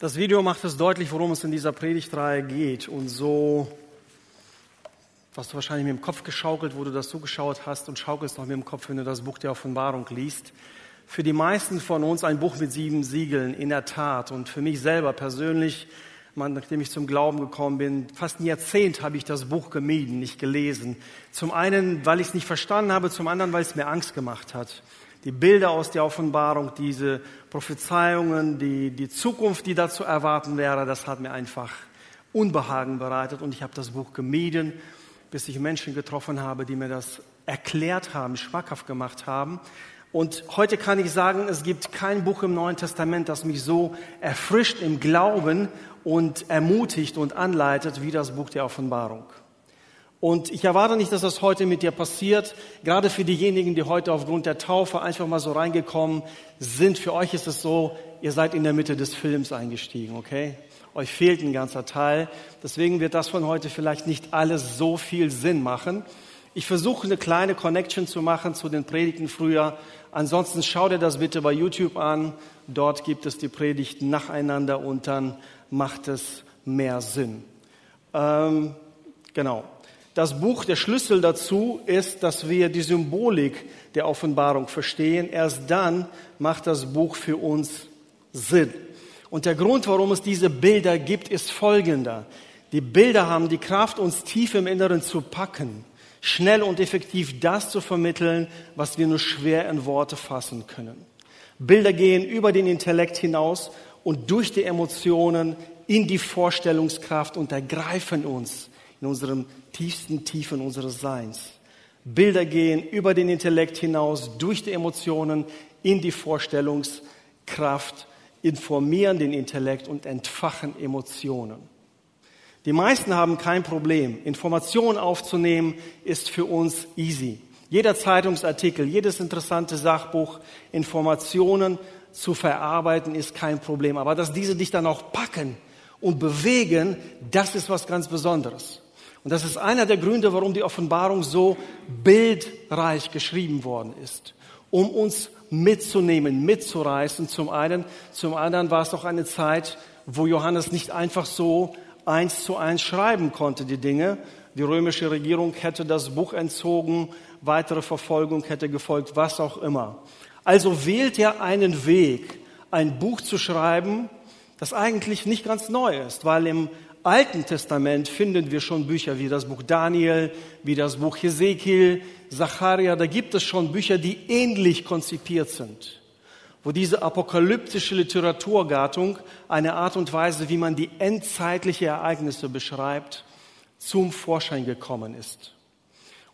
Das Video macht es deutlich, worum es in dieser Predigtreihe geht. Und so, was du wahrscheinlich mit dem Kopf geschaukelt, wo du das zugeschaut hast und schaukelst noch mit dem Kopf, wenn du das Buch der Offenbarung liest. Für die meisten von uns ein Buch mit sieben Siegeln, in der Tat. Und für mich selber persönlich, nachdem ich zum Glauben gekommen bin, fast ein Jahrzehnt habe ich das Buch gemieden, nicht gelesen. Zum einen, weil ich es nicht verstanden habe, zum anderen, weil es mir Angst gemacht hat die Bilder aus der Offenbarung, diese Prophezeiungen, die, die Zukunft, die da zu erwarten wäre, das hat mir einfach Unbehagen bereitet und ich habe das Buch gemieden, bis ich Menschen getroffen habe, die mir das erklärt haben, schmackhaft gemacht haben. Und heute kann ich sagen, es gibt kein Buch im Neuen Testament, das mich so erfrischt im Glauben und ermutigt und anleitet wie das Buch der Offenbarung. Und ich erwarte nicht, dass das heute mit dir passiert. Gerade für diejenigen, die heute aufgrund der Taufe einfach mal so reingekommen sind. Für euch ist es so, ihr seid in der Mitte des Films eingestiegen, okay? Euch fehlt ein ganzer Teil. Deswegen wird das von heute vielleicht nicht alles so viel Sinn machen. Ich versuche eine kleine Connection zu machen zu den Predigten früher. Ansonsten schau dir das bitte bei YouTube an. Dort gibt es die Predigten nacheinander und dann macht es mehr Sinn. Ähm, genau. Das Buch, der Schlüssel dazu ist, dass wir die Symbolik der Offenbarung verstehen. Erst dann macht das Buch für uns Sinn. Und der Grund, warum es diese Bilder gibt, ist folgender. Die Bilder haben die Kraft, uns tief im Inneren zu packen, schnell und effektiv das zu vermitteln, was wir nur schwer in Worte fassen können. Bilder gehen über den Intellekt hinaus und durch die Emotionen in die Vorstellungskraft und ergreifen uns in unserem tiefsten Tiefen unseres Seins. Bilder gehen über den Intellekt hinaus, durch die Emotionen in die Vorstellungskraft, informieren den Intellekt und entfachen Emotionen. Die meisten haben kein Problem. Informationen aufzunehmen ist für uns easy. Jeder Zeitungsartikel, jedes interessante Sachbuch, Informationen zu verarbeiten ist kein Problem. Aber dass diese dich dann auch packen und bewegen, das ist was ganz Besonderes. Und das ist einer der Gründe, warum die Offenbarung so bildreich geschrieben worden ist, um uns mitzunehmen, mitzureißen. Zum einen, zum anderen war es auch eine Zeit, wo Johannes nicht einfach so eins zu eins schreiben konnte, die Dinge. Die römische Regierung hätte das Buch entzogen, weitere Verfolgung hätte gefolgt, was auch immer. Also wählt er einen Weg, ein Buch zu schreiben, das eigentlich nicht ganz neu ist, weil im Alten Testament finden wir schon Bücher wie das Buch Daniel, wie das Buch Hesekiel, Zacharia. Da gibt es schon Bücher, die ähnlich konzipiert sind, wo diese apokalyptische Literaturgattung eine Art und Weise, wie man die endzeitliche Ereignisse beschreibt, zum Vorschein gekommen ist.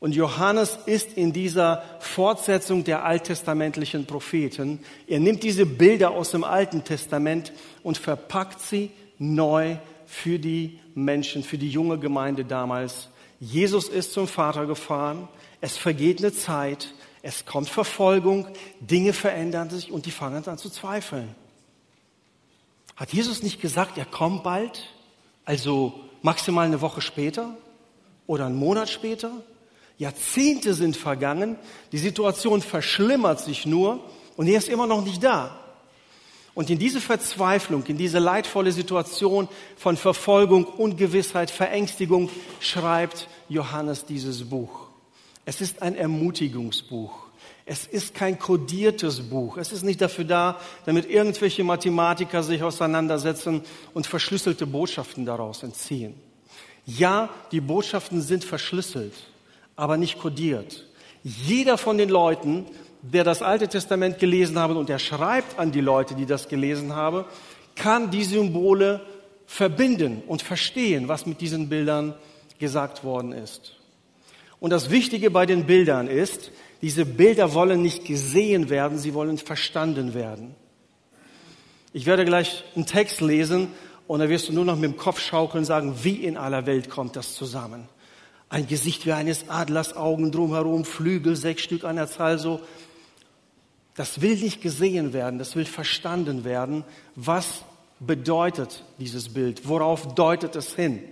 Und Johannes ist in dieser Fortsetzung der alttestamentlichen Propheten. Er nimmt diese Bilder aus dem Alten Testament und verpackt sie neu für die Menschen, für die junge Gemeinde damals. Jesus ist zum Vater gefahren, es vergeht eine Zeit, es kommt Verfolgung, Dinge verändern sich und die fangen an zu zweifeln. Hat Jesus nicht gesagt, er kommt bald, also maximal eine Woche später oder einen Monat später? Jahrzehnte sind vergangen, die Situation verschlimmert sich nur und er ist immer noch nicht da. Und in diese Verzweiflung, in diese leidvolle Situation von Verfolgung, Ungewissheit, Verängstigung schreibt Johannes dieses Buch. Es ist ein Ermutigungsbuch. Es ist kein kodiertes Buch. Es ist nicht dafür da, damit irgendwelche Mathematiker sich auseinandersetzen und verschlüsselte Botschaften daraus entziehen. Ja, die Botschaften sind verschlüsselt, aber nicht kodiert. Jeder von den Leuten der das Alte Testament gelesen habe und er schreibt an die Leute, die das gelesen haben, kann die Symbole verbinden und verstehen, was mit diesen Bildern gesagt worden ist. Und das Wichtige bei den Bildern ist, diese Bilder wollen nicht gesehen werden, sie wollen verstanden werden. Ich werde gleich einen Text lesen und da wirst du nur noch mit dem Kopf schaukeln sagen, wie in aller Welt kommt das zusammen? Ein Gesicht wie eines Adlers, Augen drumherum, Flügel, sechs Stück an der Zahl so. Das will nicht gesehen werden, das will verstanden werden. Was bedeutet dieses Bild? Worauf deutet es hin?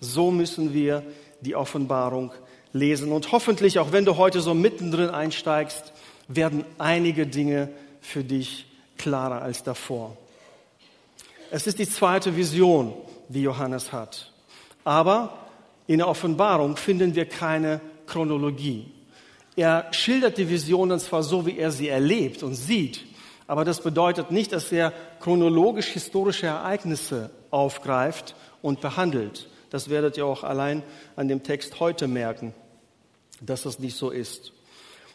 So müssen wir die Offenbarung lesen. Und hoffentlich, auch wenn du heute so mittendrin einsteigst, werden einige Dinge für dich klarer als davor. Es ist die zweite Vision, die Johannes hat. Aber in der Offenbarung finden wir keine Chronologie. Er schildert die Visionen zwar so, wie er sie erlebt und sieht, aber das bedeutet nicht, dass er chronologisch historische Ereignisse aufgreift und behandelt. Das werdet ihr auch allein an dem Text heute merken, dass das nicht so ist.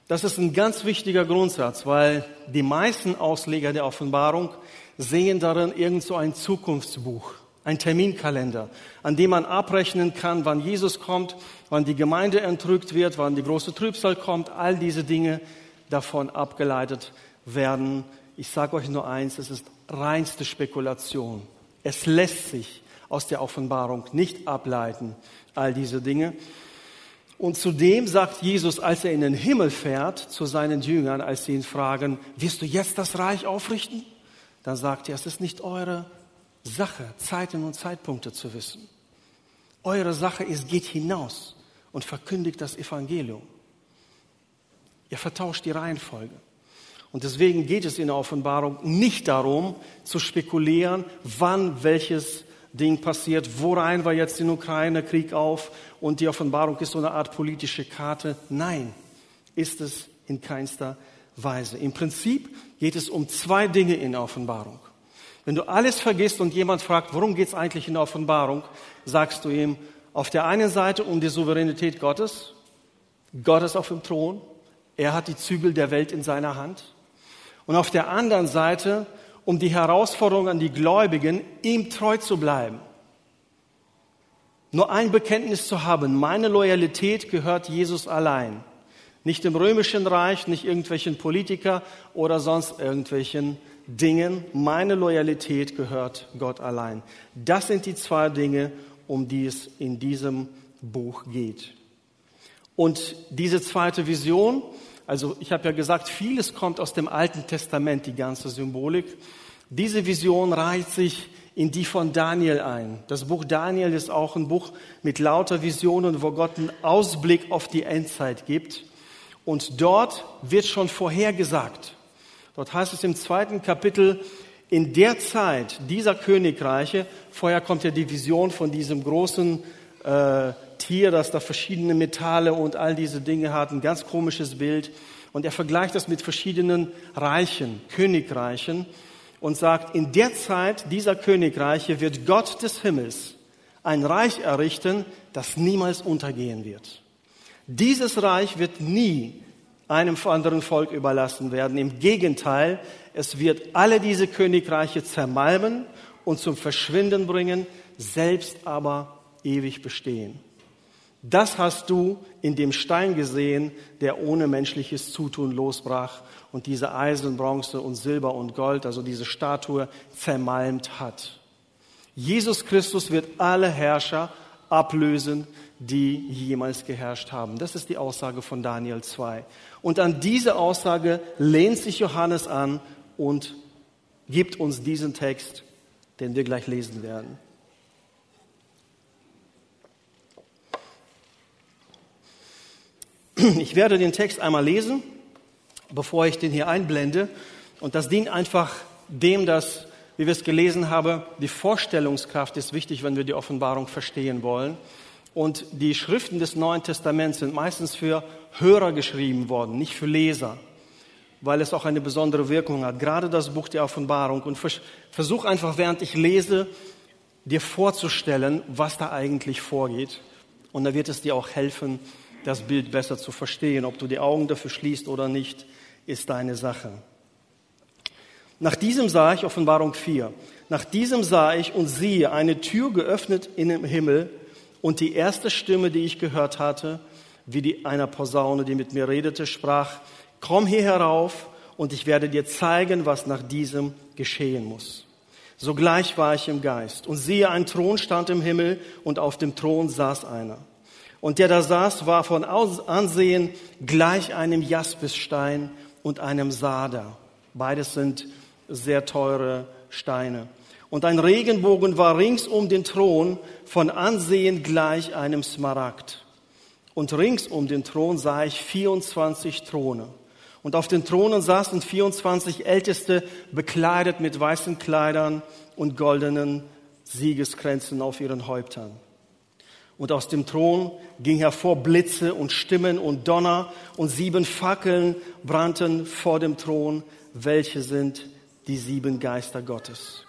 Das ist ein ganz wichtiger Grundsatz, weil die meisten Ausleger der Offenbarung sehen darin irgend so ein Zukunftsbuch, ein Terminkalender, an dem man abrechnen kann, wann Jesus kommt, wann die Gemeinde entrückt wird, wann die große Trübsal kommt, all diese Dinge davon abgeleitet werden. Ich sage euch nur eins, es ist reinste Spekulation. Es lässt sich aus der Offenbarung nicht ableiten, all diese Dinge. Und zudem sagt Jesus, als er in den Himmel fährt, zu seinen Jüngern, als sie ihn fragen, wirst du jetzt das Reich aufrichten? Dann sagt er, es ist nicht eure Sache, Zeiten und Zeitpunkte zu wissen. Eure Sache ist, geht hinaus und verkündigt das Evangelium. Ihr vertauscht die Reihenfolge. Und deswegen geht es in der Offenbarung nicht darum, zu spekulieren, wann welches Ding passiert, worein war jetzt den Ukraine-Krieg auf und die Offenbarung ist so eine Art politische Karte. Nein, ist es in keinster Weise. Im Prinzip geht es um zwei Dinge in der Offenbarung. Wenn du alles vergisst und jemand fragt, worum geht es eigentlich in der Offenbarung, sagst du ihm auf der einen Seite um die Souveränität Gottes. Gott ist auf dem Thron. Er hat die Zügel der Welt in seiner Hand. Und auf der anderen Seite um die Herausforderung an die Gläubigen, ihm treu zu bleiben. Nur ein Bekenntnis zu haben, meine Loyalität gehört Jesus allein. Nicht dem römischen Reich, nicht irgendwelchen Politiker oder sonst irgendwelchen Dingen. Meine Loyalität gehört Gott allein. Das sind die zwei Dinge, um die es in diesem Buch geht. Und diese zweite Vision, also ich habe ja gesagt, vieles kommt aus dem Alten Testament, die ganze Symbolik. Diese Vision reiht sich in die von Daniel ein. Das Buch Daniel ist auch ein Buch mit lauter Visionen, wo Gott einen Ausblick auf die Endzeit gibt. Und dort wird schon vorhergesagt. Dort heißt es im zweiten Kapitel, in der Zeit dieser Königreiche, vorher kommt ja die Vision von diesem großen äh, Tier, das da verschiedene Metalle und all diese Dinge hat, ein ganz komisches Bild. Und er vergleicht das mit verschiedenen Reichen, Königreichen und sagt, in der Zeit dieser Königreiche wird Gott des Himmels ein Reich errichten, das niemals untergehen wird. Dieses Reich wird nie einem anderen Volk überlassen werden. Im Gegenteil, es wird alle diese Königreiche zermalmen und zum Verschwinden bringen, selbst aber ewig bestehen. Das hast du in dem Stein gesehen, der ohne menschliches Zutun losbrach und diese Eisen, Bronze und Silber und Gold, also diese Statue, zermalmt hat. Jesus Christus wird alle Herrscher ablösen, die jemals geherrscht haben. Das ist die Aussage von Daniel 2. Und an diese Aussage lehnt sich Johannes an und gibt uns diesen Text, den wir gleich lesen werden. Ich werde den Text einmal lesen, bevor ich den hier einblende. Und das dient einfach dem, dass, wie wir es gelesen haben, die Vorstellungskraft ist wichtig, wenn wir die Offenbarung verstehen wollen. Und die Schriften des Neuen Testaments sind meistens für Hörer geschrieben worden, nicht für Leser, weil es auch eine besondere Wirkung hat. Gerade das Buch der Offenbarung. Und versuch einfach, während ich lese, dir vorzustellen, was da eigentlich vorgeht. Und da wird es dir auch helfen, das Bild besser zu verstehen. Ob du die Augen dafür schließt oder nicht, ist deine Sache. Nach diesem sah ich, Offenbarung 4, nach diesem sah ich und siehe eine Tür geöffnet in dem Himmel und die erste Stimme, die ich gehört hatte, wie die einer Posaune, die mit mir redete, sprach, komm hier herauf und ich werde dir zeigen, was nach diesem geschehen muss. Sogleich war ich im Geist und siehe, ein Thron stand im Himmel und auf dem Thron saß einer. Und der da saß, war von Ansehen gleich einem Jaspisstein und einem Sader. Beides sind sehr teure Steine. Und ein Regenbogen war rings um den Thron von Ansehen gleich einem Smaragd. Und rings um den Thron sah ich 24 Throne. Und auf den Thronen saßen 24 Älteste, bekleidet mit weißen Kleidern und goldenen Siegeskränzen auf ihren Häuptern. Und aus dem Thron ging hervor Blitze und Stimmen und Donner und sieben Fackeln brannten vor dem Thron, welche sind die sieben Geister Gottes.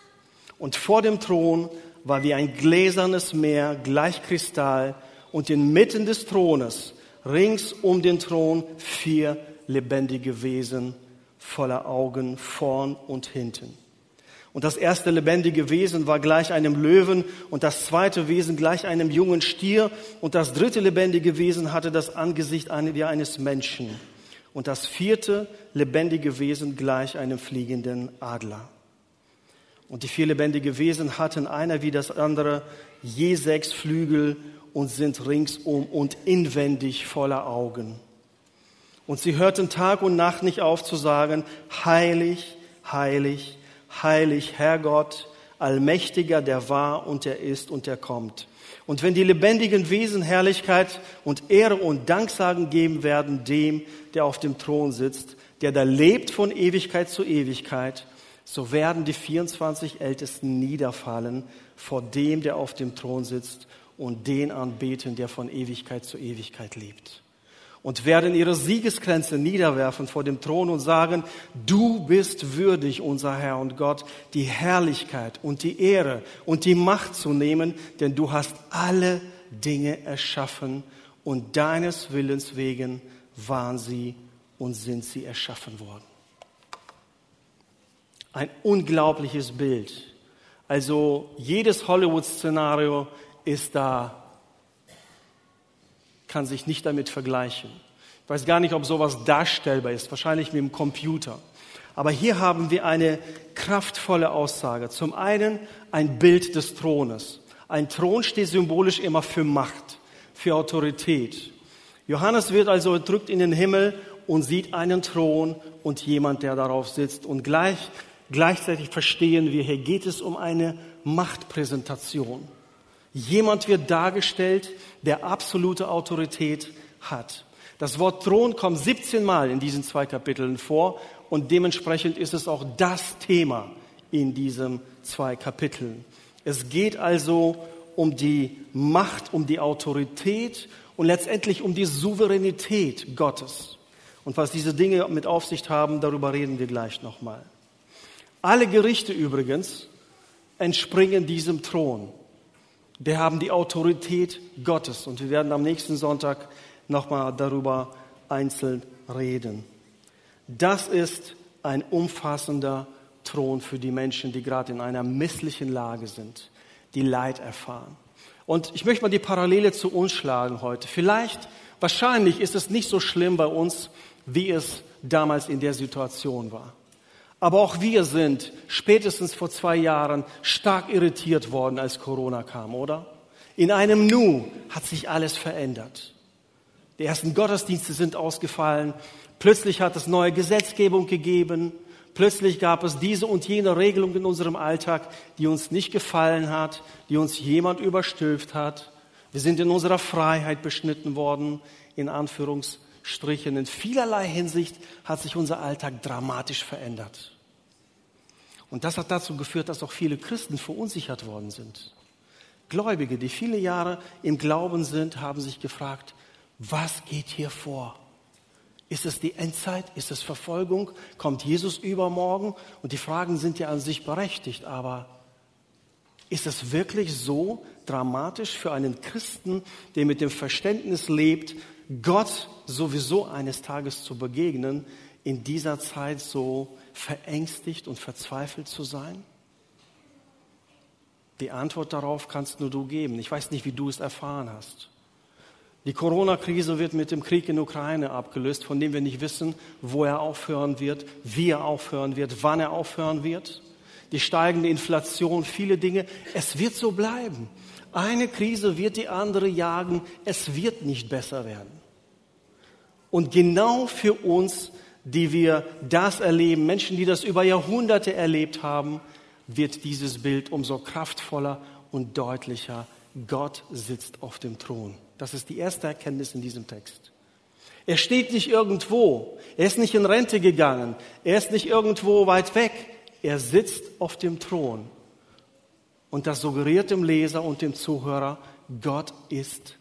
Und vor dem Thron war wie ein gläsernes Meer gleich Kristall und inmitten des Thrones rings um den Thron vier lebendige Wesen voller Augen vorn und hinten. Und das erste lebendige Wesen war gleich einem Löwen und das zweite Wesen gleich einem jungen Stier und das dritte lebendige Wesen hatte das Angesicht wie eines Menschen und das vierte lebendige Wesen gleich einem fliegenden Adler. Und die vier lebendige Wesen hatten einer wie das andere je sechs Flügel und sind ringsum und inwendig voller Augen. Und sie hörten Tag und Nacht nicht auf zu sagen, heilig, heilig, heilig, Herr Gott, allmächtiger, der war und der ist und der kommt. Und wenn die lebendigen Wesen Herrlichkeit und Ehre und Danksagen geben werden dem, der auf dem Thron sitzt, der da lebt von Ewigkeit zu Ewigkeit, so werden die 24 Ältesten niederfallen vor dem, der auf dem Thron sitzt und den anbeten, der von Ewigkeit zu Ewigkeit lebt und werden ihre Siegeskränze niederwerfen vor dem Thron und sagen, du bist würdig, unser Herr und Gott, die Herrlichkeit und die Ehre und die Macht zu nehmen, denn du hast alle Dinge erschaffen und deines Willens wegen waren sie und sind sie erschaffen worden. Ein unglaubliches Bild. Also jedes Hollywood-Szenario ist da kann sich nicht damit vergleichen. Ich weiß gar nicht, ob sowas darstellbar ist, wahrscheinlich mit dem Computer. Aber hier haben wir eine kraftvolle Aussage. Zum einen ein Bild des Thrones. Ein Thron steht symbolisch immer für Macht, für Autorität. Johannes wird also entrückt in den Himmel und sieht einen Thron und jemand, der darauf sitzt. Und gleich, gleichzeitig verstehen wir, hier geht es um eine Machtpräsentation. Jemand wird dargestellt, der absolute Autorität hat. Das Wort Thron kommt 17 Mal in diesen zwei Kapiteln vor und dementsprechend ist es auch das Thema in diesen zwei Kapiteln. Es geht also um die Macht, um die Autorität und letztendlich um die Souveränität Gottes. Und was diese Dinge mit Aufsicht haben, darüber reden wir gleich nochmal. Alle Gerichte übrigens entspringen diesem Thron der haben die Autorität Gottes. Und wir werden am nächsten Sonntag nochmal darüber einzeln reden. Das ist ein umfassender Thron für die Menschen, die gerade in einer misslichen Lage sind, die Leid erfahren. Und ich möchte mal die Parallele zu uns schlagen heute. Vielleicht, wahrscheinlich ist es nicht so schlimm bei uns, wie es damals in der Situation war. Aber auch wir sind spätestens vor zwei Jahren stark irritiert worden, als Corona kam, oder? In einem Nu hat sich alles verändert. Die ersten Gottesdienste sind ausgefallen. Plötzlich hat es neue Gesetzgebung gegeben. Plötzlich gab es diese und jene Regelung in unserem Alltag, die uns nicht gefallen hat, die uns jemand überstülpt hat. Wir sind in unserer Freiheit beschnitten worden, in Anführungszeichen. Strichen. In vielerlei Hinsicht hat sich unser Alltag dramatisch verändert. Und das hat dazu geführt, dass auch viele Christen verunsichert worden sind. Gläubige, die viele Jahre im Glauben sind, haben sich gefragt, was geht hier vor? Ist es die Endzeit? Ist es Verfolgung? Kommt Jesus übermorgen? Und die Fragen sind ja an sich berechtigt, aber ist es wirklich so dramatisch für einen Christen, der mit dem Verständnis lebt, Gott sowieso eines Tages zu begegnen, in dieser Zeit so verängstigt und verzweifelt zu sein? Die Antwort darauf kannst nur du geben. Ich weiß nicht, wie du es erfahren hast. Die Corona-Krise wird mit dem Krieg in Ukraine abgelöst, von dem wir nicht wissen, wo er aufhören wird, wie er aufhören wird, wann er aufhören wird. Die steigende Inflation, viele Dinge. Es wird so bleiben. Eine Krise wird die andere jagen. Es wird nicht besser werden. Und genau für uns, die wir das erleben, Menschen, die das über Jahrhunderte erlebt haben, wird dieses Bild umso kraftvoller und deutlicher. Gott sitzt auf dem Thron. Das ist die erste Erkenntnis in diesem Text. Er steht nicht irgendwo. Er ist nicht in Rente gegangen. Er ist nicht irgendwo weit weg. Er sitzt auf dem Thron. Und das suggeriert dem Leser und dem Zuhörer, Gott ist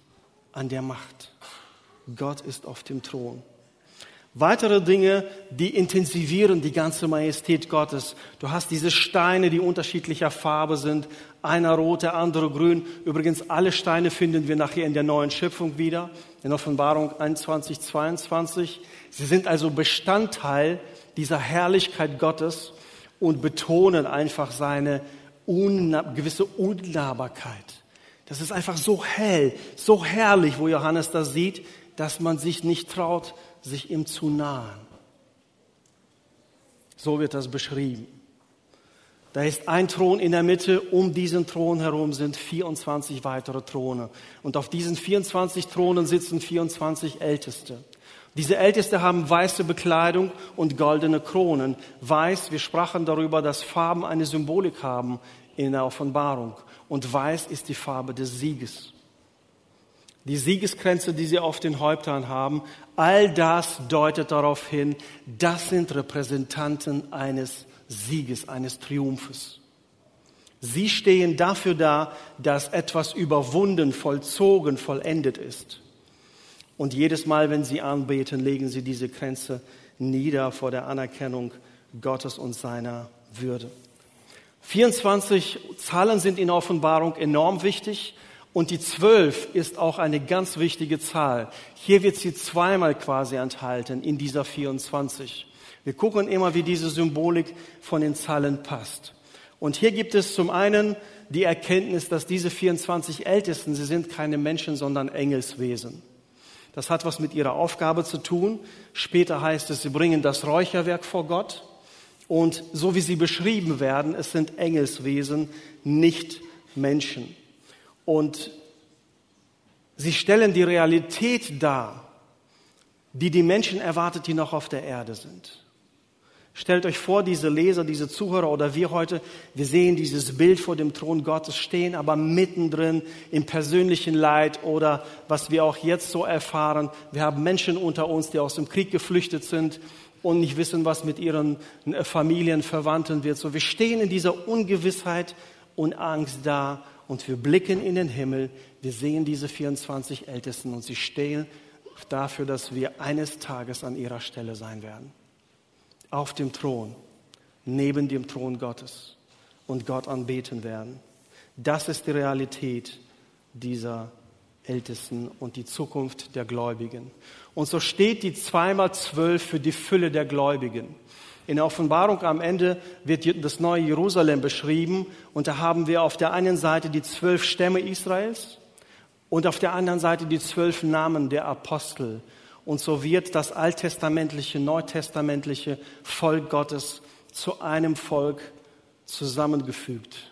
an der Macht. Gott ist auf dem Thron. Weitere Dinge, die intensivieren die ganze Majestät Gottes. Du hast diese Steine, die unterschiedlicher Farbe sind. Einer rot, der andere grün. Übrigens, alle Steine finden wir nachher in der neuen Schöpfung wieder, in Offenbarung 21, 22. Sie sind also Bestandteil dieser Herrlichkeit Gottes und betonen einfach seine unna gewisse Unnahbarkeit. Das ist einfach so hell, so herrlich, wo Johannes das sieht, dass man sich nicht traut, sich ihm zu nahen. So wird das beschrieben. Da ist ein Thron in der Mitte, um diesen Thron herum sind 24 weitere Throne. Und auf diesen 24 Thronen sitzen 24 Älteste. Diese Älteste haben weiße Bekleidung und goldene Kronen. Weiß, wir sprachen darüber, dass Farben eine Symbolik haben in der Offenbarung. Und weiß ist die Farbe des Sieges die Siegeskränze, die sie auf den Häuptern haben, all das deutet darauf hin, das sind Repräsentanten eines Sieges, eines Triumphes. Sie stehen dafür da, dass etwas überwunden, vollzogen, vollendet ist. Und jedes Mal, wenn sie anbeten, legen sie diese Kränze nieder vor der Anerkennung Gottes und seiner Würde. 24 Zahlen sind in Offenbarung enorm wichtig. Und die zwölf ist auch eine ganz wichtige Zahl. Hier wird sie zweimal quasi enthalten in dieser 24. Wir gucken immer, wie diese Symbolik von den Zahlen passt. Und hier gibt es zum einen die Erkenntnis, dass diese 24 Ältesten, sie sind keine Menschen, sondern Engelswesen. Das hat was mit ihrer Aufgabe zu tun. Später heißt es, sie bringen das Räucherwerk vor Gott. Und so wie sie beschrieben werden, es sind Engelswesen, nicht Menschen. Und sie stellen die Realität dar, die die Menschen erwartet, die noch auf der Erde sind. Stellt euch vor, diese Leser, diese Zuhörer oder wir heute, wir sehen dieses Bild vor dem Thron Gottes stehen, aber mittendrin im persönlichen Leid oder was wir auch jetzt so erfahren. Wir haben Menschen unter uns, die aus dem Krieg geflüchtet sind und nicht wissen, was mit ihren Familien, Verwandten wird. So, wir stehen in dieser Ungewissheit und Angst da und wir blicken in den Himmel, wir sehen diese 24 Ältesten und sie stehen dafür, dass wir eines Tages an ihrer Stelle sein werden. Auf dem Thron, neben dem Thron Gottes und Gott anbeten werden. Das ist die Realität dieser Ältesten und die Zukunft der Gläubigen. Und so steht die zweimal zwölf für die Fülle der Gläubigen. In der Offenbarung am Ende wird das neue Jerusalem beschrieben und da haben wir auf der einen Seite die zwölf Stämme Israels und auf der anderen Seite die zwölf Namen der Apostel. Und so wird das alttestamentliche, neutestamentliche Volk Gottes zu einem Volk zusammengefügt.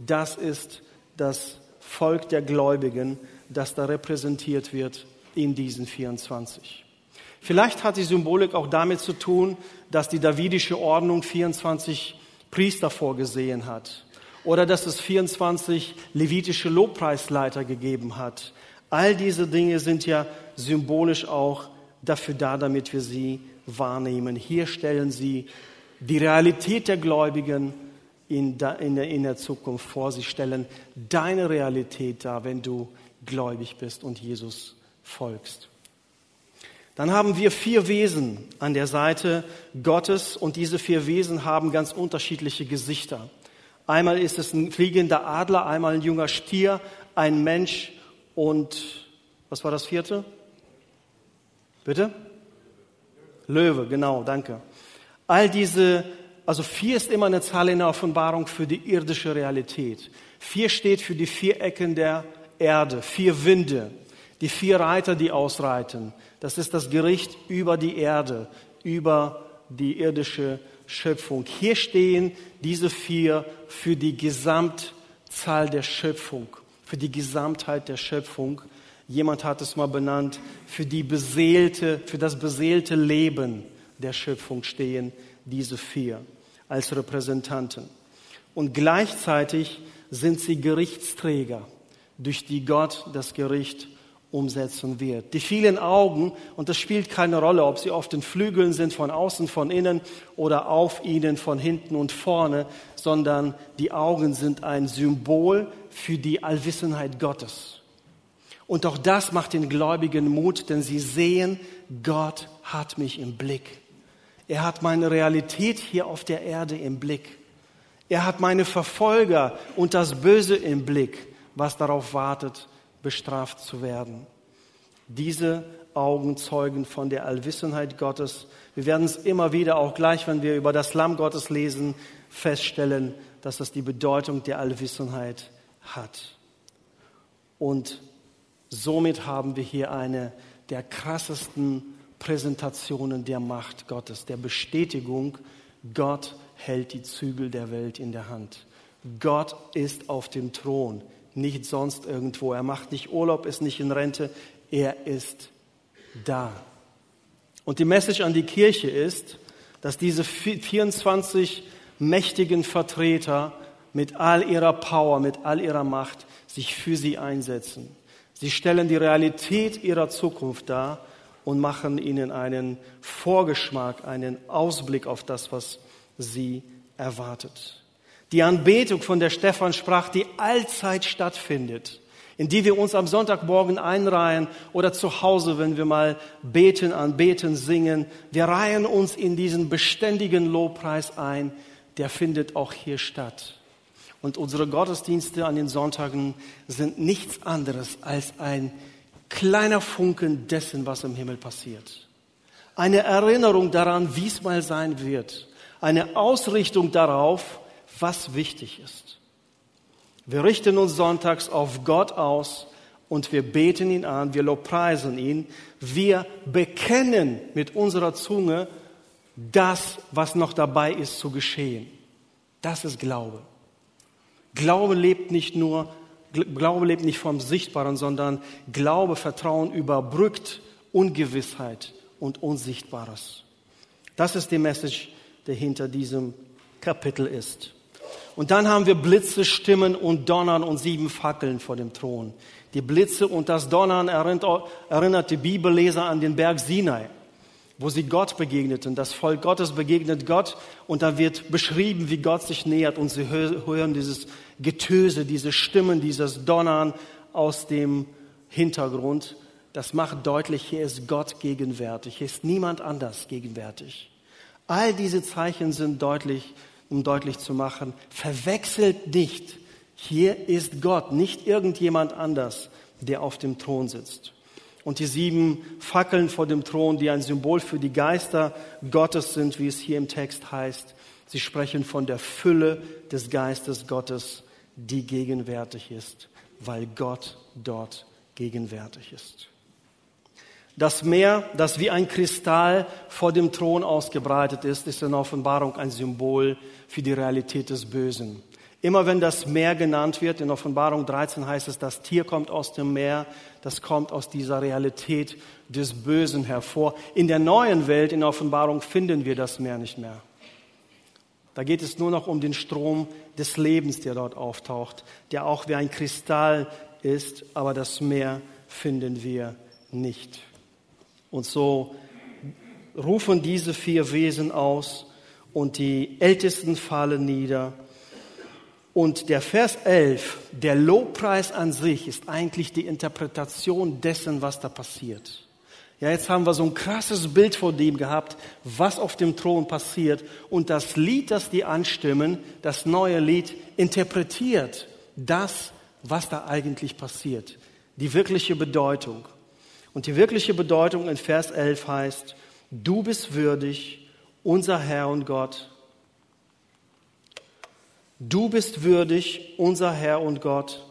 Das ist das Volk der Gläubigen, das da repräsentiert wird in diesen 24. Vielleicht hat die Symbolik auch damit zu tun, dass die davidische Ordnung 24 Priester vorgesehen hat oder dass es 24 levitische Lobpreisleiter gegeben hat. All diese Dinge sind ja symbolisch auch dafür da, damit wir sie wahrnehmen. Hier stellen sie die Realität der Gläubigen in, der, Zukunft vor. Sie stellen deine Realität dar, wenn du gläubig bist und Jesus folgst. Dann haben wir vier Wesen an der Seite Gottes und diese vier Wesen haben ganz unterschiedliche Gesichter. Einmal ist es ein fliegender Adler, einmal ein junger Stier, ein Mensch und was war das vierte? Bitte? Löwe, genau, danke. All diese, also vier ist immer eine Zahl in der Offenbarung für die irdische Realität. Vier steht für die vier Ecken der Erde, vier Winde, die vier Reiter, die ausreiten. Das ist das Gericht über die Erde, über die irdische Schöpfung. Hier stehen diese vier für die Gesamtzahl der Schöpfung, für die Gesamtheit der Schöpfung. Jemand hat es mal benannt, für die beseelte, für das beseelte Leben der Schöpfung stehen diese vier als Repräsentanten. Und gleichzeitig sind sie Gerichtsträger, durch die Gott das Gericht umsetzen wird. Die vielen Augen, und das spielt keine Rolle, ob sie auf den Flügeln sind, von außen, von innen oder auf ihnen, von hinten und vorne, sondern die Augen sind ein Symbol für die Allwissenheit Gottes. Und auch das macht den Gläubigen Mut, denn sie sehen, Gott hat mich im Blick. Er hat meine Realität hier auf der Erde im Blick. Er hat meine Verfolger und das Böse im Blick, was darauf wartet, bestraft zu werden. Diese Augen zeugen von der Allwissenheit Gottes. Wir werden es immer wieder, auch gleich, wenn wir über das Lamm Gottes lesen, feststellen, dass das die Bedeutung der Allwissenheit hat. Und somit haben wir hier eine der krassesten Präsentationen der Macht Gottes, der Bestätigung, Gott hält die Zügel der Welt in der Hand. Gott ist auf dem Thron nicht sonst irgendwo. Er macht nicht Urlaub, ist nicht in Rente, er ist da. Und die Message an die Kirche ist, dass diese 24 mächtigen Vertreter mit all ihrer Power, mit all ihrer Macht sich für sie einsetzen. Sie stellen die Realität ihrer Zukunft dar und machen ihnen einen Vorgeschmack, einen Ausblick auf das, was sie erwartet. Die Anbetung, von der Stefan sprach, die allzeit stattfindet, in die wir uns am Sonntagmorgen einreihen oder zu Hause, wenn wir mal beten, anbeten, singen. Wir reihen uns in diesen beständigen Lobpreis ein, der findet auch hier statt. Und unsere Gottesdienste an den Sonntagen sind nichts anderes als ein kleiner Funken dessen, was im Himmel passiert. Eine Erinnerung daran, wie es mal sein wird. Eine Ausrichtung darauf, was wichtig ist. Wir richten uns sonntags auf Gott aus und wir beten ihn an, wir lobpreisen ihn, wir bekennen mit unserer Zunge das, was noch dabei ist zu geschehen. Das ist Glaube. Glaube lebt nicht nur, Glaube lebt nicht vom Sichtbaren, sondern Glaube, Vertrauen überbrückt Ungewissheit und Unsichtbares. Das ist die Message, die hinter diesem Kapitel ist. Und dann haben wir Blitze, Stimmen und Donnern und sieben Fackeln vor dem Thron. Die Blitze und das Donnern erinnert die Bibelleser an den Berg Sinai, wo sie Gott begegneten. Das Volk Gottes begegnet Gott und da wird beschrieben, wie Gott sich nähert und sie hören dieses Getöse, diese Stimmen, dieses Donnern aus dem Hintergrund. Das macht deutlich, hier ist Gott gegenwärtig, hier ist niemand anders gegenwärtig. All diese Zeichen sind deutlich um deutlich zu machen, verwechselt nicht. Hier ist Gott, nicht irgendjemand anders, der auf dem Thron sitzt. Und die sieben Fackeln vor dem Thron, die ein Symbol für die Geister Gottes sind, wie es hier im Text heißt, sie sprechen von der Fülle des Geistes Gottes, die gegenwärtig ist, weil Gott dort gegenwärtig ist. Das Meer, das wie ein Kristall vor dem Thron ausgebreitet ist, ist in Offenbarung ein Symbol für die Realität des Bösen. Immer wenn das Meer genannt wird, in Offenbarung 13 heißt es, das Tier kommt aus dem Meer, das kommt aus dieser Realität des Bösen hervor. In der neuen Welt, in Offenbarung, finden wir das Meer nicht mehr. Da geht es nur noch um den Strom des Lebens, der dort auftaucht, der auch wie ein Kristall ist, aber das Meer finden wir nicht. Und so rufen diese vier Wesen aus und die Ältesten fallen nieder. Und der Vers 11, der Lobpreis an sich, ist eigentlich die Interpretation dessen, was da passiert. Ja, jetzt haben wir so ein krasses Bild vor dem gehabt, was auf dem Thron passiert. Und das Lied, das die anstimmen, das neue Lied, interpretiert das, was da eigentlich passiert. Die wirkliche Bedeutung. Und die wirkliche Bedeutung in Vers 11 heißt, du bist würdig, unser Herr und Gott. Du bist würdig, unser Herr und Gott,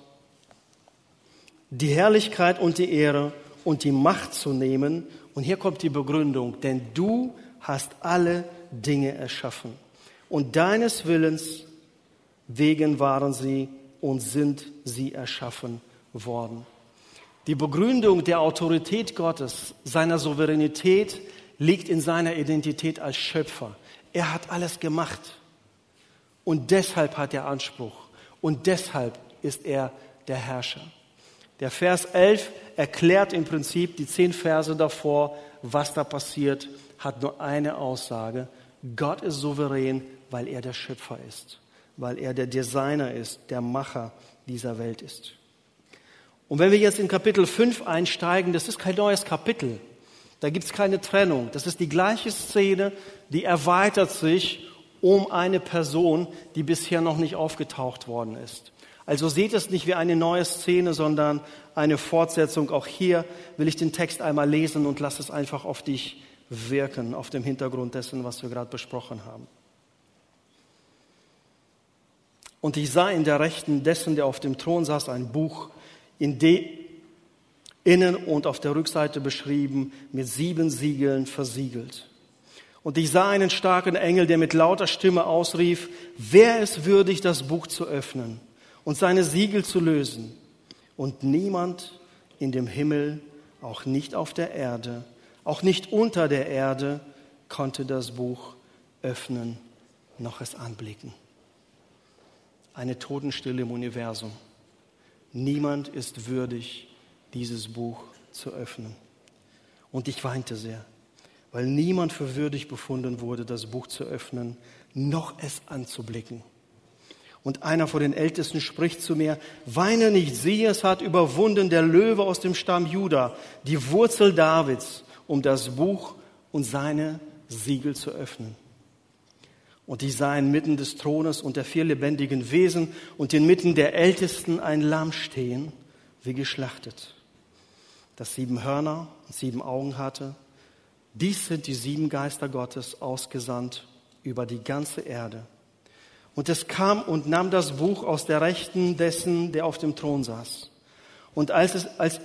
die Herrlichkeit und die Ehre und die Macht zu nehmen. Und hier kommt die Begründung, denn du hast alle Dinge erschaffen. Und deines Willens wegen waren sie und sind sie erschaffen worden. Die Begründung der Autorität Gottes, seiner Souveränität, liegt in seiner Identität als Schöpfer. Er hat alles gemacht. Und deshalb hat er Anspruch. Und deshalb ist er der Herrscher. Der Vers 11 erklärt im Prinzip die zehn Verse davor, was da passiert, hat nur eine Aussage. Gott ist souverän, weil er der Schöpfer ist, weil er der Designer ist, der Macher dieser Welt ist. Und wenn wir jetzt in Kapitel 5 einsteigen, das ist kein neues Kapitel. Da gibt es keine Trennung. Das ist die gleiche Szene, die erweitert sich um eine Person, die bisher noch nicht aufgetaucht worden ist. Also seht es nicht wie eine neue Szene, sondern eine Fortsetzung. Auch hier will ich den Text einmal lesen und lass es einfach auf dich wirken, auf dem Hintergrund dessen, was wir gerade besprochen haben. Und ich sah in der Rechten dessen, der auf dem Thron saß, ein Buch, in dem innen und auf der Rückseite beschrieben, mit sieben Siegeln versiegelt. Und ich sah einen starken Engel, der mit lauter Stimme ausrief, wer ist würdig, das Buch zu öffnen und seine Siegel zu lösen? Und niemand in dem Himmel, auch nicht auf der Erde, auch nicht unter der Erde, konnte das Buch öffnen, noch es anblicken. Eine Totenstille im Universum. Niemand ist würdig, dieses Buch zu öffnen. Und ich weinte sehr, weil niemand für würdig befunden wurde, das Buch zu öffnen, noch es anzublicken. Und einer von den Ältesten spricht zu mir, weine nicht, siehe, es hat überwunden der Löwe aus dem Stamm Juda, die Wurzel Davids, um das Buch und seine Siegel zu öffnen. Und ich sah inmitten des Thrones und der vier lebendigen Wesen und inmitten der Ältesten ein Lamm stehen, wie geschlachtet das sieben Hörner und sieben Augen hatte. Dies sind die sieben Geister Gottes ausgesandt über die ganze Erde. Und es kam und nahm das Buch aus der Rechten dessen, der auf dem Thron saß. Und als es, als,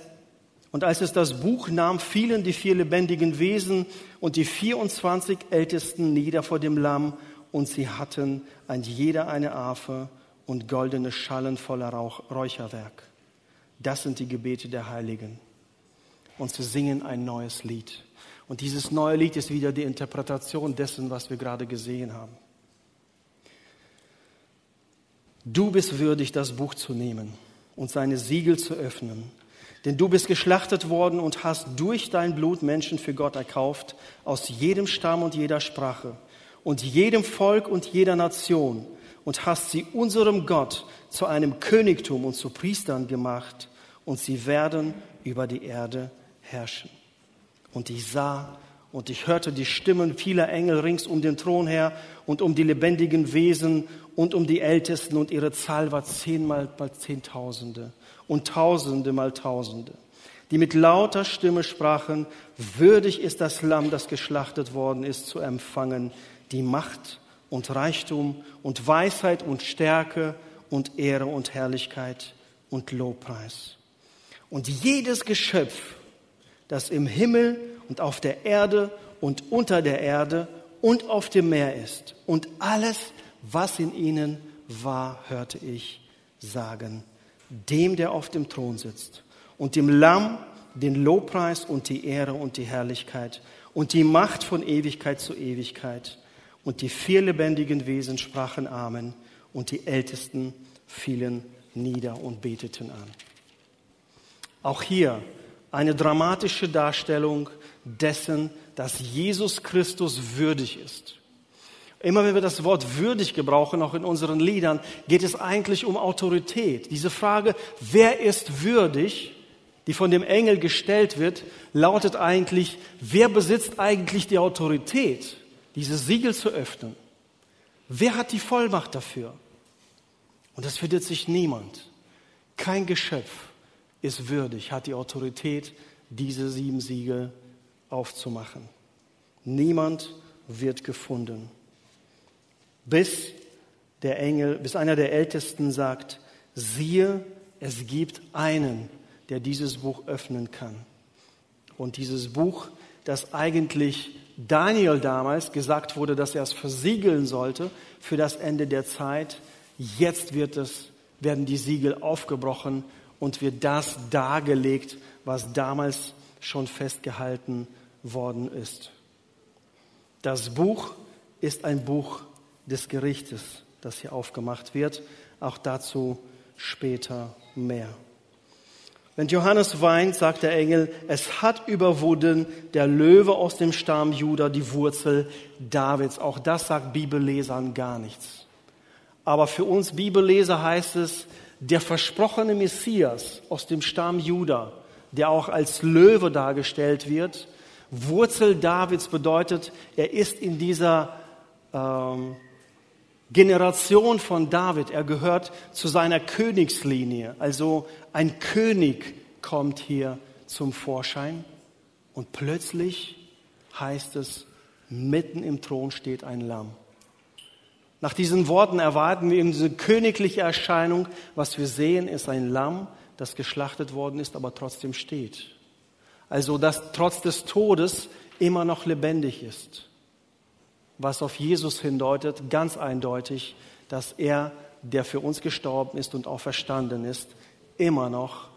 und als es das Buch nahm, fielen die vier lebendigen Wesen und die 24 Ältesten nieder vor dem Lamm und sie hatten ein jeder eine Arfe und goldene Schallen voller Rauch, Räucherwerk. Das sind die Gebete der Heiligen und zu singen ein neues Lied. Und dieses neue Lied ist wieder die Interpretation dessen, was wir gerade gesehen haben. Du bist würdig, das Buch zu nehmen und seine Siegel zu öffnen. Denn du bist geschlachtet worden und hast durch dein Blut Menschen für Gott erkauft, aus jedem Stamm und jeder Sprache und jedem Volk und jeder Nation und hast sie unserem Gott zu einem Königtum und zu Priestern gemacht und sie werden über die Erde herrschen. Und ich sah und ich hörte die Stimmen vieler Engel rings um den Thron her und um die lebendigen Wesen und um die Ältesten und ihre Zahl war zehnmal mal Zehntausende und Tausende mal Tausende, die mit lauter Stimme sprachen, würdig ist das Lamm, das geschlachtet worden ist, zu empfangen, die Macht und Reichtum und Weisheit und Stärke und Ehre und Herrlichkeit und Lobpreis. Und jedes Geschöpf, das im Himmel und auf der Erde und unter der Erde und auf dem Meer ist. Und alles, was in ihnen war, hörte ich sagen, dem, der auf dem Thron sitzt und dem Lamm den Lobpreis und die Ehre und die Herrlichkeit und die Macht von Ewigkeit zu Ewigkeit. Und die vier lebendigen Wesen sprachen Amen und die Ältesten fielen nieder und beteten an. Auch hier eine dramatische Darstellung dessen, dass Jesus Christus würdig ist. Immer wenn wir das Wort würdig gebrauchen, auch in unseren Liedern, geht es eigentlich um Autorität. Diese Frage, wer ist würdig, die von dem Engel gestellt wird, lautet eigentlich, wer besitzt eigentlich die Autorität, dieses Siegel zu öffnen? Wer hat die Vollmacht dafür? Und das findet sich niemand. Kein Geschöpf ist würdig, hat die Autorität, diese sieben Siegel aufzumachen. Niemand wird gefunden. Bis der Engel, bis einer der Ältesten sagt, siehe, es gibt einen, der dieses Buch öffnen kann. Und dieses Buch, das eigentlich Daniel damals gesagt wurde, dass er es versiegeln sollte für das Ende der Zeit, jetzt wird es, werden die Siegel aufgebrochen und wird das dargelegt, was damals schon festgehalten worden ist. Das Buch ist ein Buch des Gerichtes, das hier aufgemacht wird. Auch dazu später mehr. Wenn Johannes weint, sagt der Engel, es hat überwunden der Löwe aus dem Stamm Juda, die Wurzel Davids. Auch das sagt Bibellesern gar nichts. Aber für uns Bibelleser heißt es, der versprochene Messias aus dem Stamm Juda, der auch als Löwe dargestellt wird, Wurzel Davids bedeutet, er ist in dieser ähm, Generation von David, er gehört zu seiner Königslinie. Also ein König kommt hier zum Vorschein und plötzlich heißt es, mitten im Thron steht ein Lamm. Nach diesen Worten erwarten wir diese königliche Erscheinung. Was wir sehen, ist ein Lamm, das geschlachtet worden ist, aber trotzdem steht. Also, dass trotz des Todes immer noch lebendig ist was auf Jesus hindeutet, ganz eindeutig, dass er, der für uns gestorben ist und auch verstanden ist, immer noch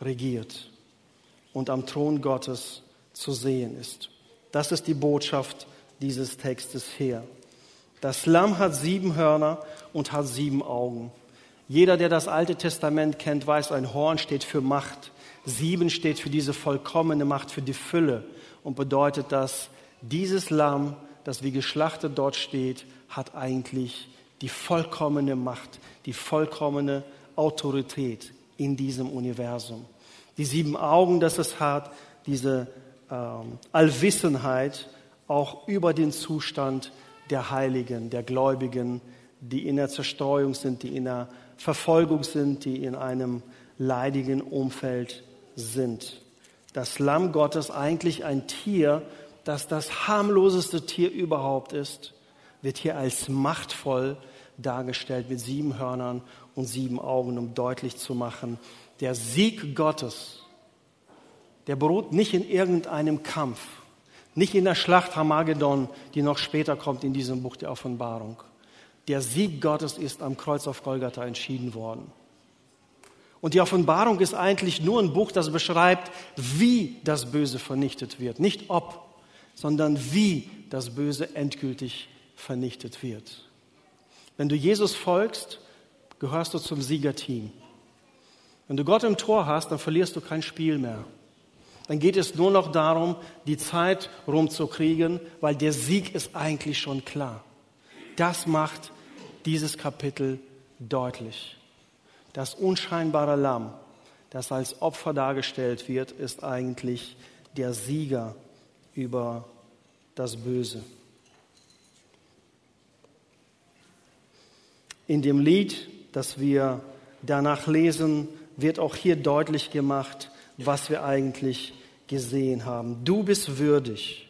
regiert und am Thron Gottes zu sehen ist. Das ist die Botschaft dieses Textes hier. Das Lamm hat sieben Hörner und hat sieben Augen. Jeder, der das Alte Testament kennt, weiß, ein Horn steht für Macht. Sieben steht für diese vollkommene Macht, für die Fülle und bedeutet, dass dieses Lamm das wie geschlachtet dort steht, hat eigentlich die vollkommene Macht, die vollkommene Autorität in diesem Universum. Die sieben Augen, das es hat, diese ähm, Allwissenheit auch über den Zustand der Heiligen, der Gläubigen, die in der Zerstreuung sind, die in der Verfolgung sind, die in einem leidigen Umfeld sind. Das Lamm Gottes eigentlich ein Tier, das das harmloseste Tier überhaupt ist, wird hier als machtvoll dargestellt mit sieben Hörnern und sieben Augen, um deutlich zu machen, der Sieg Gottes, der beruht nicht in irgendeinem Kampf, nicht in der Schlacht Hamagedon, die noch später kommt in diesem Buch der Offenbarung. Der Sieg Gottes ist am Kreuz auf Golgatha entschieden worden. Und die Offenbarung ist eigentlich nur ein Buch, das beschreibt, wie das Böse vernichtet wird, nicht ob sondern wie das Böse endgültig vernichtet wird. Wenn du Jesus folgst, gehörst du zum Siegerteam. Wenn du Gott im Tor hast, dann verlierst du kein Spiel mehr. Dann geht es nur noch darum, die Zeit rumzukriegen, weil der Sieg ist eigentlich schon klar. Das macht dieses Kapitel deutlich. Das unscheinbare Lamm, das als Opfer dargestellt wird, ist eigentlich der Sieger über das Böse. In dem Lied, das wir danach lesen, wird auch hier deutlich gemacht, was wir eigentlich gesehen haben. Du bist würdig.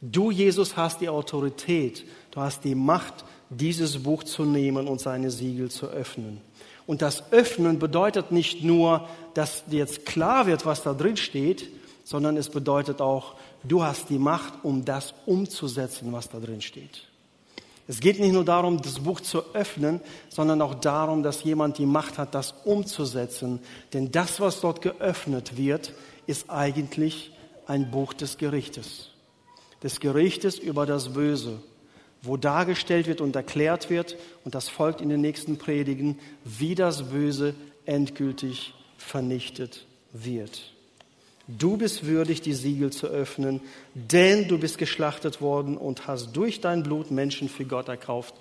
Du, Jesus, hast die Autorität. Du hast die Macht, dieses Buch zu nehmen und seine Siegel zu öffnen. Und das Öffnen bedeutet nicht nur, dass jetzt klar wird, was da drin steht, sondern es bedeutet auch, du hast die Macht, um das umzusetzen, was da drin steht. Es geht nicht nur darum, das Buch zu öffnen, sondern auch darum, dass jemand die Macht hat, das umzusetzen. Denn das, was dort geöffnet wird, ist eigentlich ein Buch des Gerichtes. Des Gerichtes über das Böse, wo dargestellt wird und erklärt wird, und das folgt in den nächsten Predigen, wie das Böse endgültig vernichtet wird. Du bist würdig, die Siegel zu öffnen, denn du bist geschlachtet worden und hast durch dein Blut Menschen für Gott erkauft.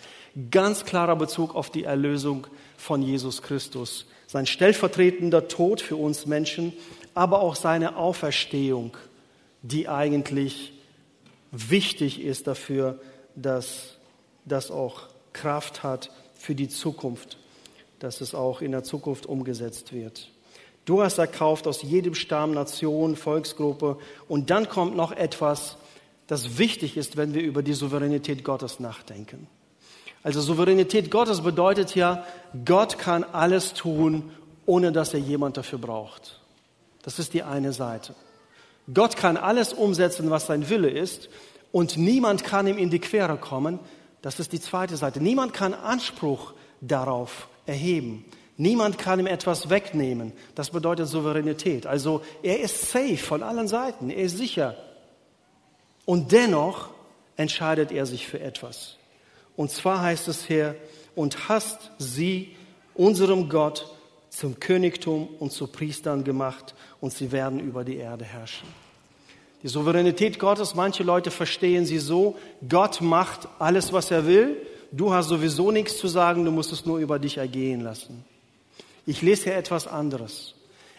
Ganz klarer Bezug auf die Erlösung von Jesus Christus. Sein stellvertretender Tod für uns Menschen, aber auch seine Auferstehung, die eigentlich wichtig ist dafür, dass das auch Kraft hat für die Zukunft, dass es auch in der Zukunft umgesetzt wird. Du hast erkauft aus jedem Stamm, Nation, Volksgruppe. Und dann kommt noch etwas, das wichtig ist, wenn wir über die Souveränität Gottes nachdenken. Also Souveränität Gottes bedeutet ja, Gott kann alles tun, ohne dass er jemand dafür braucht. Das ist die eine Seite. Gott kann alles umsetzen, was sein Wille ist, und niemand kann ihm in die Quere kommen. Das ist die zweite Seite. Niemand kann Anspruch darauf erheben. Niemand kann ihm etwas wegnehmen. Das bedeutet Souveränität. Also er ist safe von allen Seiten, er ist sicher. Und dennoch entscheidet er sich für etwas. Und zwar heißt es hier, und hast sie unserem Gott zum Königtum und zu Priestern gemacht und sie werden über die Erde herrschen. Die Souveränität Gottes, manche Leute verstehen sie so, Gott macht alles, was er will, du hast sowieso nichts zu sagen, du musst es nur über dich ergehen lassen. Ich lese hier etwas anderes.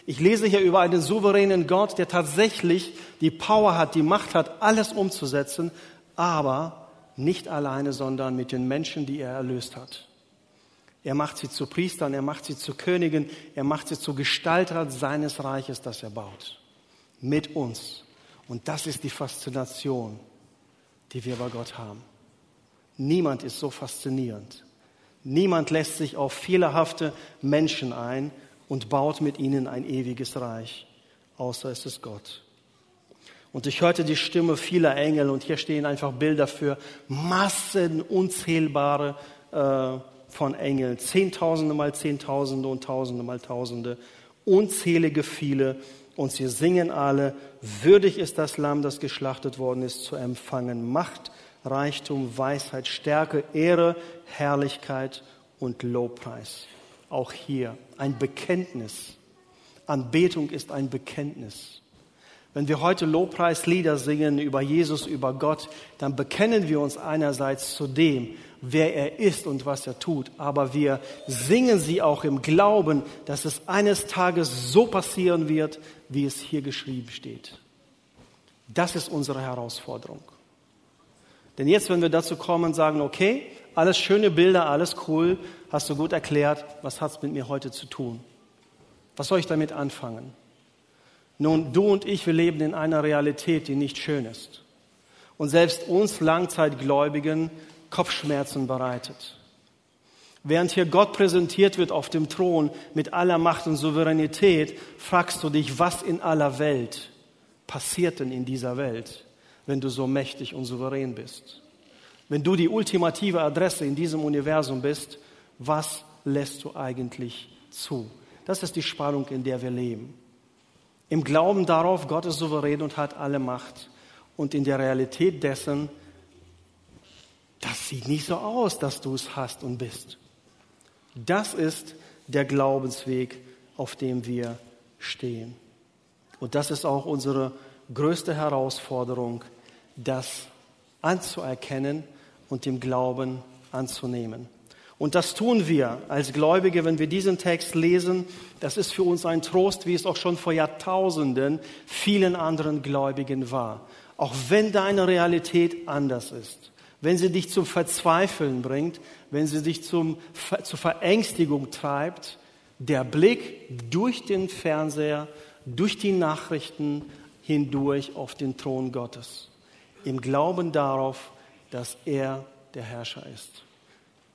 Ich lese hier über einen souveränen Gott, der tatsächlich die Power hat, die Macht hat, alles umzusetzen, aber nicht alleine, sondern mit den Menschen, die er erlöst hat. Er macht sie zu Priestern, er macht sie zu Königen, er macht sie zu Gestalter seines Reiches, das er baut. Mit uns. Und das ist die Faszination, die wir bei Gott haben. Niemand ist so faszinierend. Niemand lässt sich auf fehlerhafte Menschen ein und baut mit ihnen ein ewiges Reich, außer es ist Gott. Und ich hörte die Stimme vieler Engel und hier stehen einfach Bilder für Massen unzählbare äh, von Engeln, Zehntausende mal Zehntausende und Tausende mal Tausende, unzählige viele. Und sie singen alle, würdig ist das Lamm, das geschlachtet worden ist, zu empfangen. Macht, Reichtum, Weisheit, Stärke, Ehre, Herrlichkeit und Lobpreis. Auch hier ein Bekenntnis. Anbetung ist ein Bekenntnis. Wenn wir heute Lobpreislieder singen über Jesus, über Gott, dann bekennen wir uns einerseits zu dem, wer er ist und was er tut, aber wir singen sie auch im Glauben, dass es eines Tages so passieren wird, wie es hier geschrieben steht. Das ist unsere Herausforderung. Denn jetzt, wenn wir dazu kommen, sagen, okay, alles schöne Bilder, alles cool, hast du gut erklärt, was hat es mit mir heute zu tun? Was soll ich damit anfangen? Nun, du und ich, wir leben in einer Realität, die nicht schön ist. Und selbst uns Langzeitgläubigen Kopfschmerzen bereitet. Während hier Gott präsentiert wird auf dem Thron mit aller Macht und Souveränität, fragst du dich, was in aller Welt passiert denn in dieser Welt, wenn du so mächtig und souverän bist? Wenn du die ultimative Adresse in diesem Universum bist, was lässt du eigentlich zu? Das ist die Spannung, in der wir leben. Im Glauben darauf, Gott ist souverän und hat alle Macht. Und in der Realität dessen, das sieht nicht so aus, dass du es hast und bist. Das ist der Glaubensweg, auf dem wir stehen. Und das ist auch unsere größte Herausforderung, das anzuerkennen und dem Glauben anzunehmen. Und das tun wir als Gläubige, wenn wir diesen Text lesen. Das ist für uns ein Trost, wie es auch schon vor Jahrtausenden vielen anderen Gläubigen war. Auch wenn deine Realität anders ist wenn sie dich zum Verzweifeln bringt, wenn sie dich zum, zur Verängstigung treibt, der Blick durch den Fernseher, durch die Nachrichten hindurch auf den Thron Gottes. Im Glauben darauf, dass er der Herrscher ist.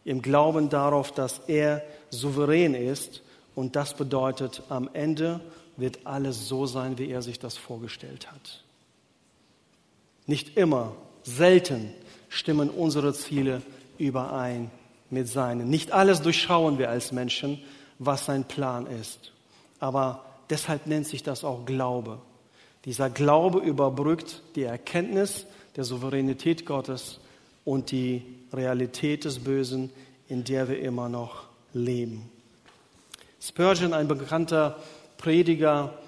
Im Glauben darauf, dass er souverän ist. Und das bedeutet, am Ende wird alles so sein, wie er sich das vorgestellt hat. Nicht immer, selten stimmen unsere Ziele überein mit seinen. Nicht alles durchschauen wir als Menschen, was sein Plan ist. Aber deshalb nennt sich das auch Glaube. Dieser Glaube überbrückt die Erkenntnis der Souveränität Gottes und die Realität des Bösen, in der wir immer noch leben. Spurgeon, ein bekannter Prediger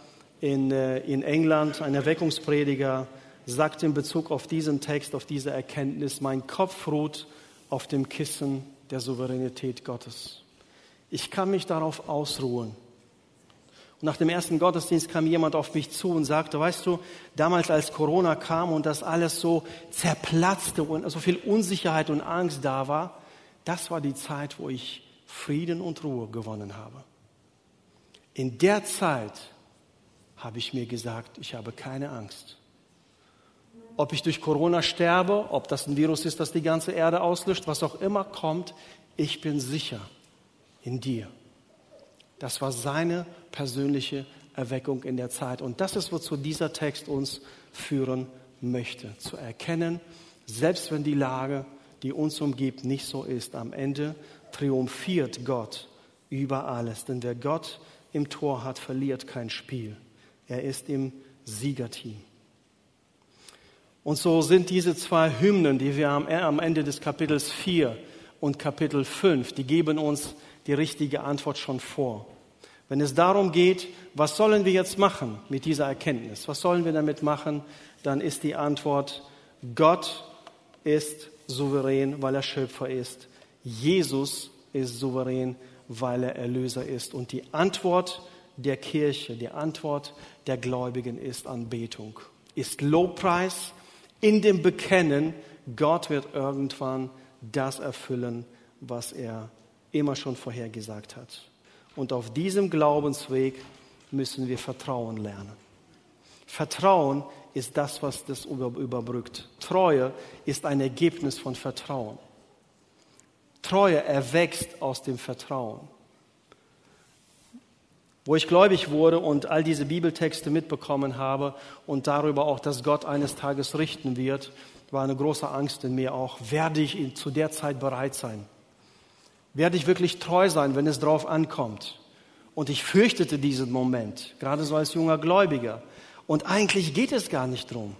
in, äh, in England, ein Erweckungsprediger, sagt in Bezug auf diesen Text, auf diese Erkenntnis, mein Kopf ruht auf dem Kissen der Souveränität Gottes. Ich kann mich darauf ausruhen. Und nach dem ersten Gottesdienst kam jemand auf mich zu und sagte, weißt du, damals als Corona kam und das alles so zerplatzte und so viel Unsicherheit und Angst da war, das war die Zeit, wo ich Frieden und Ruhe gewonnen habe. In der Zeit habe ich mir gesagt, ich habe keine Angst ob ich durch Corona sterbe, ob das ein Virus ist, das die ganze Erde auslöscht, was auch immer kommt, ich bin sicher in dir. Das war seine persönliche Erweckung in der Zeit. Und das ist, wozu dieser Text uns führen möchte. Zu erkennen, selbst wenn die Lage, die uns umgibt, nicht so ist, am Ende triumphiert Gott über alles. Denn wer Gott im Tor hat, verliert kein Spiel. Er ist im Siegerteam. Und so sind diese zwei Hymnen, die wir am Ende des Kapitels 4 und Kapitel 5, die geben uns die richtige Antwort schon vor. Wenn es darum geht, was sollen wir jetzt machen mit dieser Erkenntnis? Was sollen wir damit machen? Dann ist die Antwort, Gott ist souverän, weil er Schöpfer ist. Jesus ist souverän, weil er Erlöser ist. Und die Antwort der Kirche, die Antwort der Gläubigen ist Anbetung, ist Lobpreis in dem Bekennen, Gott wird irgendwann das erfüllen, was er immer schon vorhergesagt hat. Und auf diesem Glaubensweg müssen wir Vertrauen lernen. Vertrauen ist das, was das überbrückt. Treue ist ein Ergebnis von Vertrauen. Treue erwächst aus dem Vertrauen. Wo ich gläubig wurde und all diese Bibeltexte mitbekommen habe und darüber auch, dass Gott eines Tages richten wird, war eine große Angst in mir auch. Werde ich zu der Zeit bereit sein? Werde ich wirklich treu sein, wenn es drauf ankommt? Und ich fürchtete diesen Moment, gerade so als junger Gläubiger. Und eigentlich geht es gar nicht drum.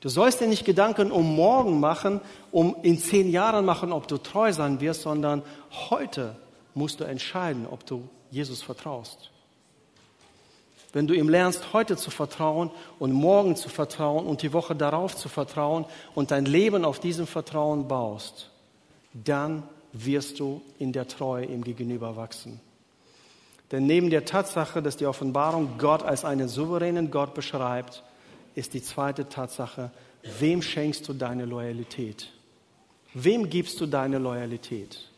Du sollst dir nicht Gedanken um morgen machen, um in zehn Jahren machen, ob du treu sein wirst, sondern heute musst du entscheiden, ob du Jesus vertraust. Wenn du ihm lernst, heute zu vertrauen und morgen zu vertrauen und die Woche darauf zu vertrauen und dein Leben auf diesem Vertrauen baust, dann wirst du in der Treue ihm gegenüber wachsen. Denn neben der Tatsache, dass die Offenbarung Gott als einen souveränen Gott beschreibt, ist die zweite Tatsache, wem schenkst du deine Loyalität? Wem gibst du deine Loyalität?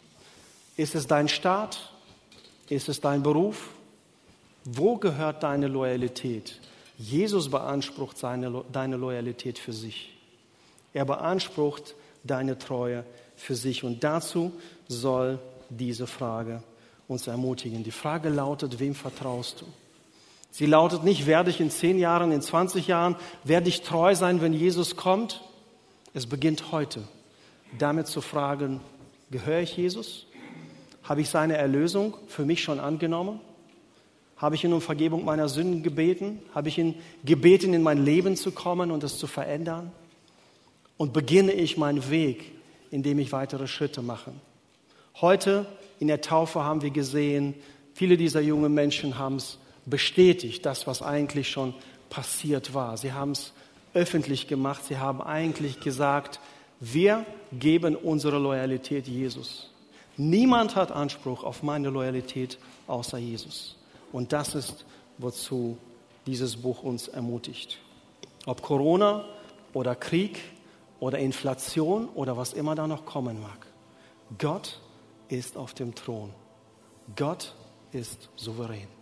Ist es dein Staat? Ist es dein Beruf? Wo gehört deine Loyalität? Jesus beansprucht seine, deine Loyalität für sich. Er beansprucht deine Treue für sich. Und dazu soll diese Frage uns ermutigen. Die Frage lautet, wem vertraust du? Sie lautet nicht, werde ich in zehn Jahren, in 20 Jahren, werde ich treu sein, wenn Jesus kommt? Es beginnt heute, damit zu fragen, gehöre ich Jesus? Habe ich seine Erlösung für mich schon angenommen? Habe ich ihn um Vergebung meiner Sünden gebeten? Habe ich ihn gebeten, in mein Leben zu kommen und es zu verändern? Und beginne ich meinen Weg indem ich weitere Schritte mache. Heute in der Taufe haben wir gesehen, viele dieser jungen Menschen haben es bestätigt, das, was eigentlich schon passiert war. Sie haben es öffentlich gemacht. Sie haben eigentlich gesagt, wir geben unsere Loyalität Jesus. Niemand hat Anspruch auf meine Loyalität außer Jesus. Und das ist, wozu dieses Buch uns ermutigt. Ob Corona oder Krieg, oder Inflation oder was immer da noch kommen mag. Gott ist auf dem Thron. Gott ist souverän.